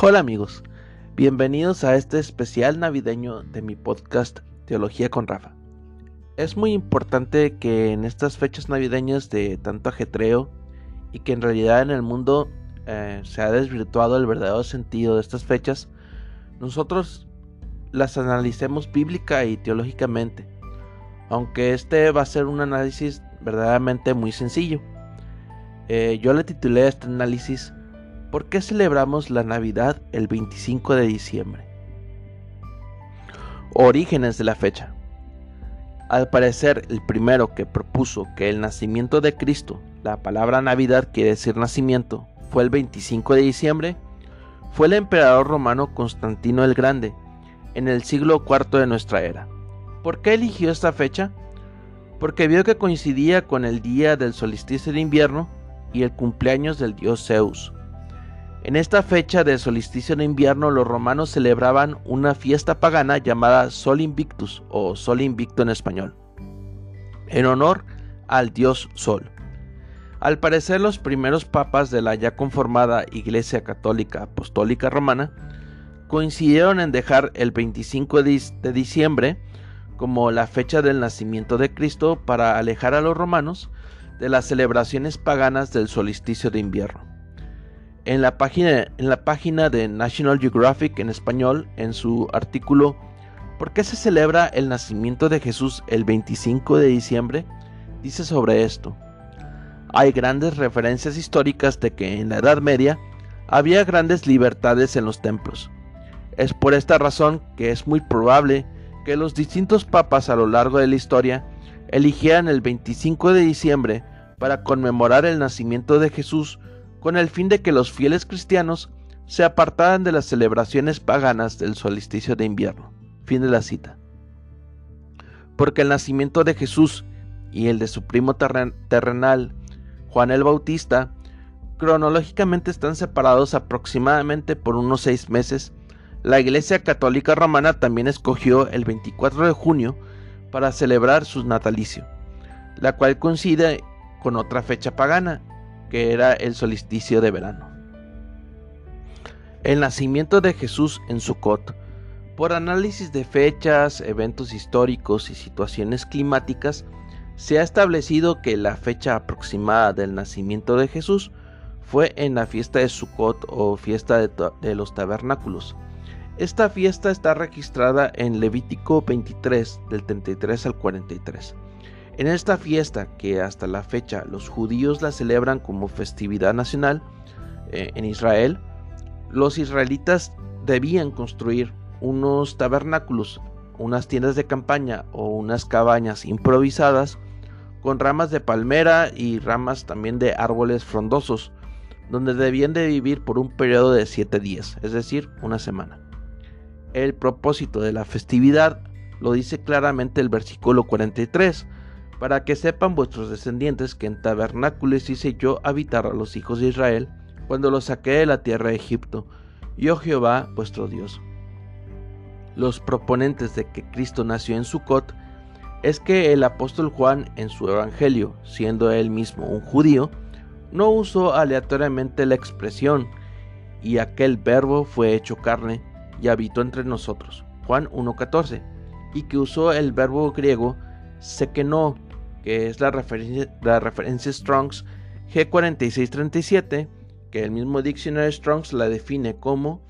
Hola amigos, bienvenidos a este especial navideño de mi podcast Teología con Rafa. Es muy importante que en estas fechas navideñas de tanto ajetreo y que en realidad en el mundo eh, se ha desvirtuado el verdadero sentido de estas fechas, nosotros las analicemos bíblica y teológicamente, aunque este va a ser un análisis verdaderamente muy sencillo. Eh, yo le titulé este análisis ¿Por qué celebramos la Navidad el 25 de diciembre? Orígenes de la fecha. Al parecer, el primero que propuso que el nacimiento de Cristo, la palabra Navidad quiere decir nacimiento, fue el 25 de diciembre, fue el emperador romano Constantino el Grande, en el siglo IV de nuestra era. ¿Por qué eligió esta fecha? Porque vio que coincidía con el día del solsticio de invierno y el cumpleaños del dios Zeus. En esta fecha de solsticio de invierno los romanos celebraban una fiesta pagana llamada Sol Invictus o Sol Invicto en español, en honor al dios Sol. Al parecer los primeros papas de la ya conformada Iglesia Católica Apostólica Romana coincidieron en dejar el 25 de diciembre como la fecha del nacimiento de Cristo para alejar a los romanos de las celebraciones paganas del solsticio de invierno. En la, página, en la página de National Geographic en español, en su artículo ¿Por qué se celebra el nacimiento de Jesús el 25 de diciembre? dice sobre esto. Hay grandes referencias históricas de que en la Edad Media había grandes libertades en los templos. Es por esta razón que es muy probable que los distintos papas a lo largo de la historia eligieran el 25 de diciembre para conmemorar el nacimiento de Jesús con el fin de que los fieles cristianos se apartaran de las celebraciones paganas del solsticio de invierno. Fin de la cita. Porque el nacimiento de Jesús y el de su primo terrenal, Juan el Bautista, cronológicamente están separados aproximadamente por unos seis meses, la Iglesia Católica Romana también escogió el 24 de junio para celebrar su natalicio, la cual coincide con otra fecha pagana, que era el solsticio de verano. El nacimiento de Jesús en Sukkot, por análisis de fechas, eventos históricos y situaciones climáticas, se ha establecido que la fecha aproximada del nacimiento de Jesús fue en la fiesta de Sukkot o fiesta de, de los tabernáculos. Esta fiesta está registrada en Levítico 23 del 33 al 43. En esta fiesta, que hasta la fecha los judíos la celebran como festividad nacional eh, en Israel, los israelitas debían construir unos tabernáculos, unas tiendas de campaña o unas cabañas improvisadas con ramas de palmera y ramas también de árboles frondosos, donde debían de vivir por un periodo de siete días, es decir, una semana. El propósito de la festividad lo dice claramente el versículo 43, para que sepan vuestros descendientes que en tabernáculos hice yo habitar a los hijos de Israel cuando los saqué de la tierra de Egipto, yo Jehová vuestro Dios. Los proponentes de que Cristo nació en Sucot es que el apóstol Juan en su evangelio, siendo él mismo un judío, no usó aleatoriamente la expresión y aquel verbo fue hecho carne y habitó entre nosotros, Juan 1.14, y que usó el verbo griego no que es la referencia, la referencia Strongs G4637, que el mismo diccionario Strongs la define como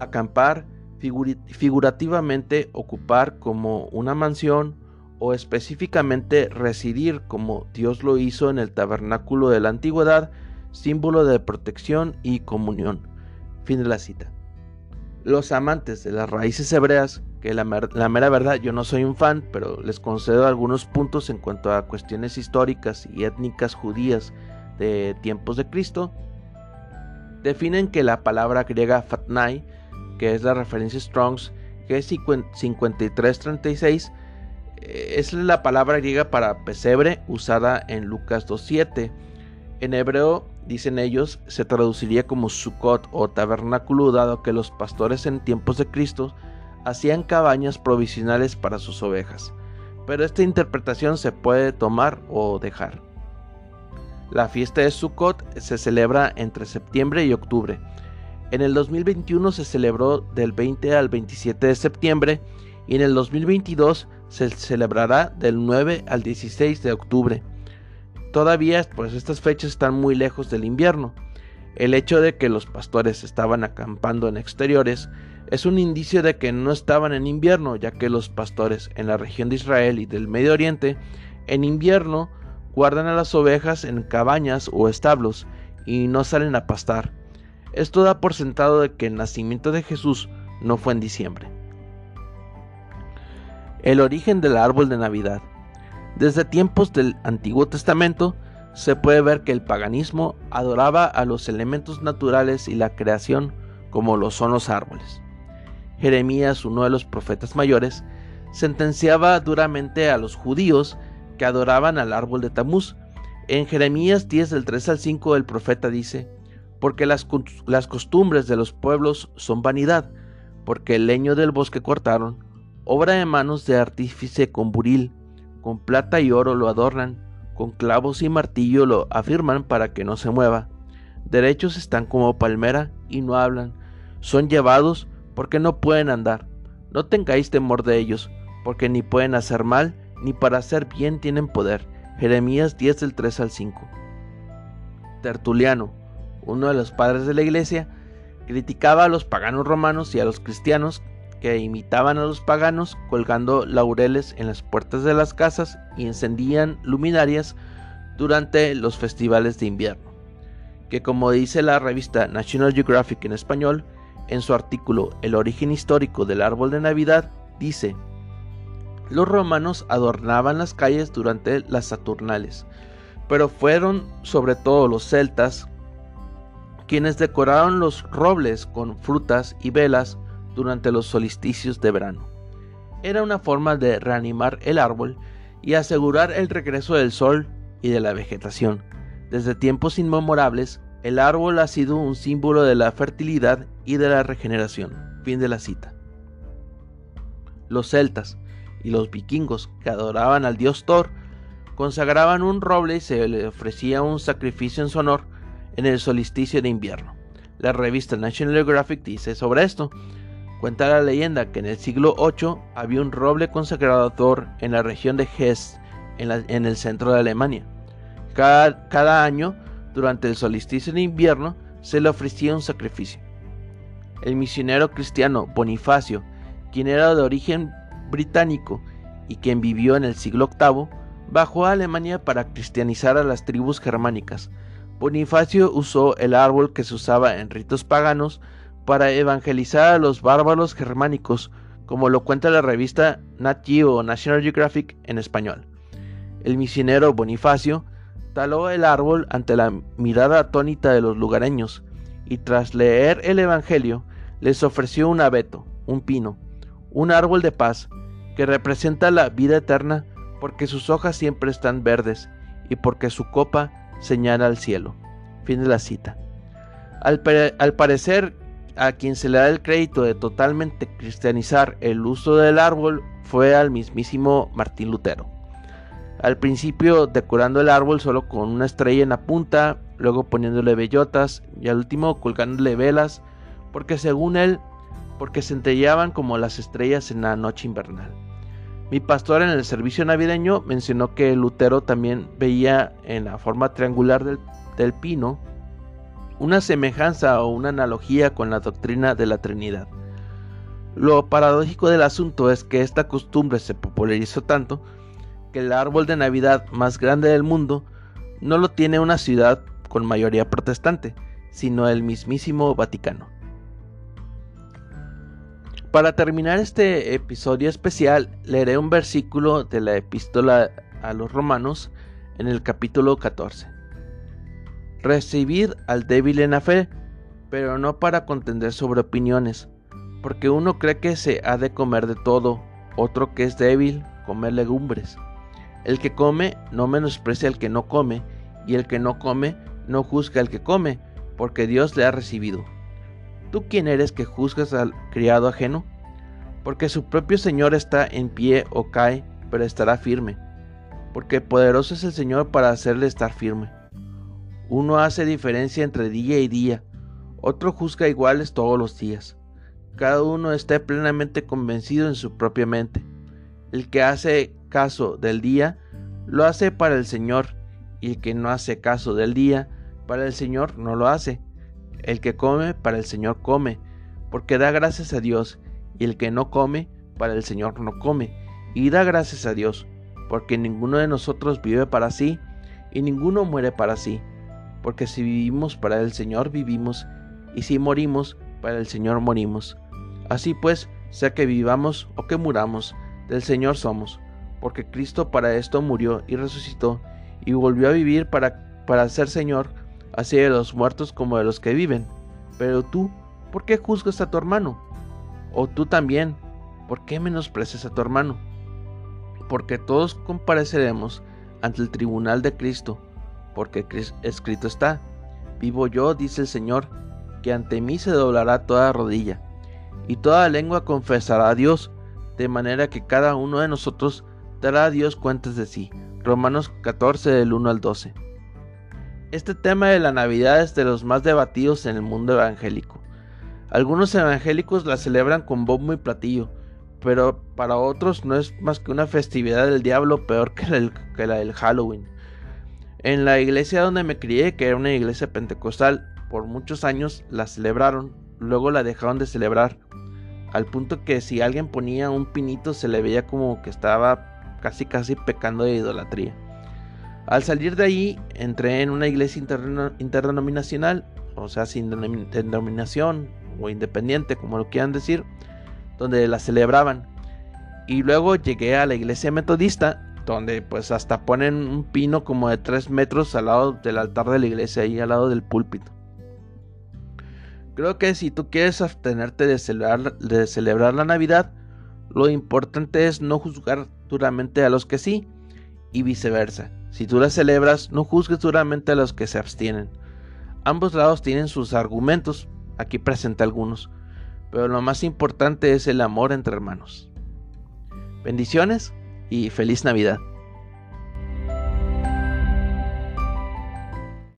acampar, figurativamente ocupar como una mansión o específicamente residir como Dios lo hizo en el tabernáculo de la antigüedad, símbolo de protección y comunión. Fin de la cita. Los amantes de las raíces hebreas que la, mera verdad yo no soy un fan, pero les concedo algunos puntos en cuanto a cuestiones históricas y étnicas judías de tiempos de Cristo. Definen que la palabra griega fatnai, que es la referencia Strongs G5336, eh, es la palabra griega para pesebre usada en Lucas 2.7. En hebreo, dicen ellos, se traduciría como Sukkot o tabernáculo, dado que los pastores en tiempos de Cristo hacían cabañas provisionales para sus ovejas, pero esta interpretación se puede tomar o dejar. La fiesta de Sukkot se celebra entre septiembre y octubre. En el 2021 se celebró del 20 al 27 de septiembre y en el 2022 se celebrará del 9 al 16 de octubre. Todavía pues estas fechas están muy lejos del invierno. El hecho de que los pastores estaban acampando en exteriores es un indicio de que no estaban en invierno, ya que los pastores en la región de Israel y del Medio Oriente en invierno guardan a las ovejas en cabañas o establos y no salen a pastar. Esto da por sentado de que el nacimiento de Jesús no fue en diciembre. El origen del árbol de Navidad. Desde tiempos del Antiguo Testamento se puede ver que el paganismo adoraba a los elementos naturales y la creación como lo son los árboles. Jeremías, uno de los profetas mayores, sentenciaba duramente a los judíos que adoraban al árbol de Tamuz. En Jeremías 10 del 3 al 5 el profeta dice, porque las, costumbres de los pueblos son vanidad, porque el leño del bosque cortaron, obra de manos de artífice con buril, con plata y oro lo adornan, con clavos y martillo lo afirman para que no se mueva. Derechos están como palmera y no hablan, son llevados porque no pueden andar. No tengáis temor de ellos, porque ni pueden hacer mal, ni para hacer bien tienen poder. Jeremías 10 del 3 al 5. Tertuliano, uno de los padres de la iglesia, criticaba a los paganos romanos y a los cristianos que imitaban a los paganos colgando laureles en las puertas de las casas y encendían luminarias durante los festivales de invierno, que como dice la revista National Geographic en español, en su artículo El origen histórico del árbol de Navidad, dice, los romanos adornaban las calles durante las Saturnales, pero fueron sobre todo los celtas quienes decoraron los robles con frutas y velas durante los solsticios de verano. Era una forma de reanimar el árbol y asegurar el regreso del sol y de la vegetación. Desde tiempos inmemorables, el árbol ha sido un símbolo de la fertilidad y de la regeneración. Fin de la cita. Los celtas y los vikingos que adoraban al dios Thor consagraban un roble y se le ofrecía un sacrificio en su honor en el solsticio de invierno. La revista National Geographic dice sobre esto, Cuenta la leyenda que en el siglo VIII había un roble consagrado a Thor en la región de Hesse, en, el centro de Alemania. Cada, cada año, durante el solsticio de invierno, se le ofrecía un sacrificio. El misionero cristiano Bonifacio, quien era de origen británico y quien vivió en el siglo VIII, bajó a Alemania para cristianizar a las tribus germánicas. Bonifacio usó el árbol que se usaba en ritos paganos para evangelizar a los bárbaros germánicos, como lo cuenta la revista Nat Geo National Geographic en español. El misionero Bonifacio taló el árbol ante la mirada atónita de los lugareños y tras leer el Evangelio les ofreció un abeto, un pino, un árbol de paz que representa la vida eterna porque sus hojas siempre están verdes y porque su copa señala al cielo. Fin de la cita. Al, al parecer a quien se le da el crédito de totalmente cristianizar el uso del árbol fue al mismísimo Martín Lutero. Al principio decorando el árbol solo con una estrella en la punta, luego poniéndole bellotas y al último colgándole velas, porque según él, porque centellaban como las estrellas en la noche invernal. Mi pastor en el servicio navideño mencionó que Lutero también veía en la forma triangular del, del pino una semejanza o una analogía con la doctrina de la Trinidad. Lo paradójico del asunto es que esta costumbre se popularizó tanto que el árbol de Navidad más grande del mundo no lo tiene una ciudad con mayoría protestante, sino el mismísimo Vaticano. Para terminar este episodio especial, leeré un versículo de la epístola a los romanos en el capítulo 14. Recibid al débil en la fe, pero no para contender sobre opiniones, porque uno cree que se ha de comer de todo, otro que es débil, comer legumbres. El que come no menosprecia al que no come, y el que no come no juzga al que come, porque Dios le ha recibido. ¿Tú quién eres que juzgas al criado ajeno? Porque su propio Señor está en pie o cae, pero estará firme, porque poderoso es el Señor para hacerle estar firme. Uno hace diferencia entre día y día, otro juzga iguales todos los días. Cada uno está plenamente convencido en su propia mente. El que hace caso del día, lo hace para el Señor, y el que no hace caso del día, para el Señor no lo hace. El que come, para el Señor come, porque da gracias a Dios, y el que no come, para el Señor no come, y da gracias a Dios, porque ninguno de nosotros vive para sí, y ninguno muere para sí, porque si vivimos para el Señor vivimos, y si morimos, para el Señor morimos. Así pues, sea que vivamos o que muramos, del Señor somos, porque Cristo para esto murió y resucitó, y volvió a vivir para, para ser Señor, así de los muertos como de los que viven. Pero tú, ¿por qué juzgas a tu hermano? O tú también, ¿por qué menosprecias a tu hermano? Porque todos compareceremos ante el tribunal de Cristo, porque escrito está, vivo yo, dice el Señor, que ante mí se doblará toda rodilla, y toda lengua confesará a Dios, de manera que cada uno de nosotros dará Dios cuentas de sí. Romanos 14 del 1 al 12. Este tema de la Navidad es de los más debatidos en el mundo evangélico. Algunos evangélicos la celebran con bombo y platillo, pero para otros no es más que una festividad del diablo peor que la, del Halloween. En la iglesia donde me crié, que era una iglesia pentecostal, por muchos años la celebraron, luego la dejaron de celebrar, al punto que si alguien ponía un pinito se le veía como que estaba casi casi pecando de idolatría. Al salir de ahí, entré en una iglesia interdenominacional, o sea, sin denominación o independiente, como lo quieran decir, donde la celebraban. Y luego llegué a la iglesia metodista, donde pues hasta ponen un pino como de 3 metros al lado del altar de la iglesia, ahí al lado del púlpito. Creo que si tú quieres abstenerte de celebrar, de celebrar la Navidad, lo importante es no juzgar duramente a los que sí, y viceversa. Si tú la celebras, no juzgues duramente a los que se abstienen. Ambos lados tienen sus argumentos, aquí presenta algunos, pero lo más importante es el amor entre hermanos. Bendiciones y feliz Navidad.